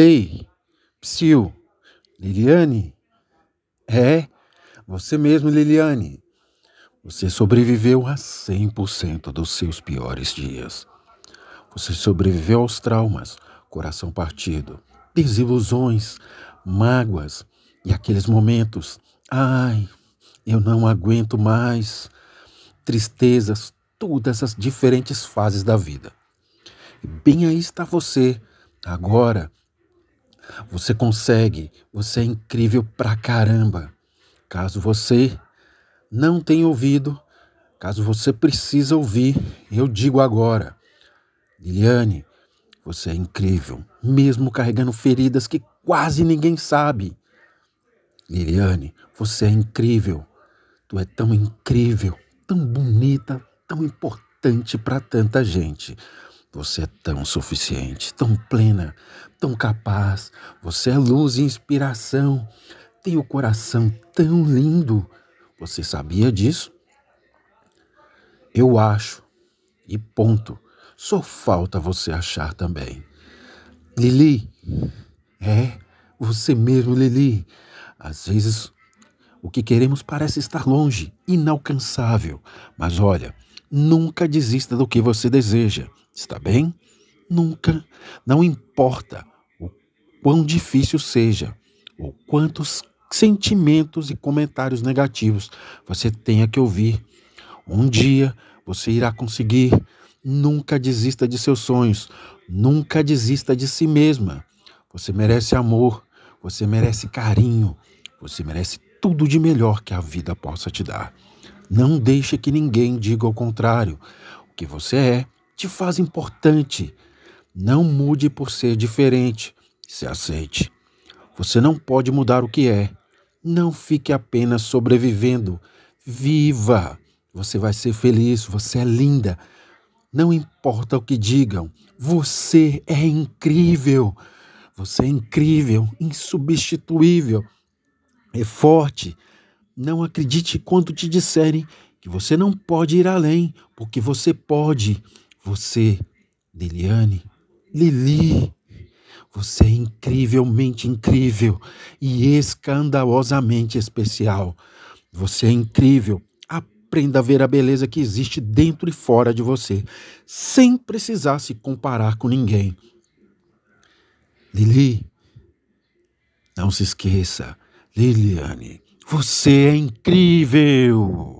Ei, Psyu, Liliane? É, você mesmo, Liliane. Você sobreviveu a 100% dos seus piores dias. Você sobreviveu aos traumas, coração partido, desilusões, mágoas e aqueles momentos. Ai, eu não aguento mais. Tristezas, todas as diferentes fases da vida. E bem aí está você, agora. Você consegue, você é incrível pra caramba. Caso você não tenha ouvido, caso você precisa ouvir, eu digo agora. Liliane, você é incrível, mesmo carregando feridas que quase ninguém sabe. Liliane, você é incrível. Tu é tão incrível, tão bonita, tão importante para tanta gente. Você é tão suficiente, tão plena, tão capaz. Você é luz e inspiração. Tem o coração tão lindo. Você sabia disso? Eu acho. E ponto. Só falta você achar também. Lili. É, você mesmo, Lili. Às vezes o que queremos parece estar longe, inalcançável. Mas olha, nunca desista do que você deseja. Está bem? Nunca. Não importa o quão difícil seja, ou quantos sentimentos e comentários negativos você tenha que ouvir. Um dia você irá conseguir. Nunca desista de seus sonhos. Nunca desista de si mesma. Você merece amor. Você merece carinho. Você merece tudo de melhor que a vida possa te dar. Não deixe que ninguém diga o contrário. O que você é te faz importante. Não mude por ser diferente. Se aceite. Você não pode mudar o que é. Não fique apenas sobrevivendo. Viva! Você vai ser feliz, você é linda. Não importa o que digam, você é incrível. Você é incrível, insubstituível. É forte. Não acredite quando te disserem que você não pode ir além, porque você pode. Você, Liliane, Lili, você é incrivelmente incrível e escandalosamente especial. Você é incrível. Aprenda a ver a beleza que existe dentro e fora de você, sem precisar se comparar com ninguém. Lili, não se esqueça, Liliane, você é incrível!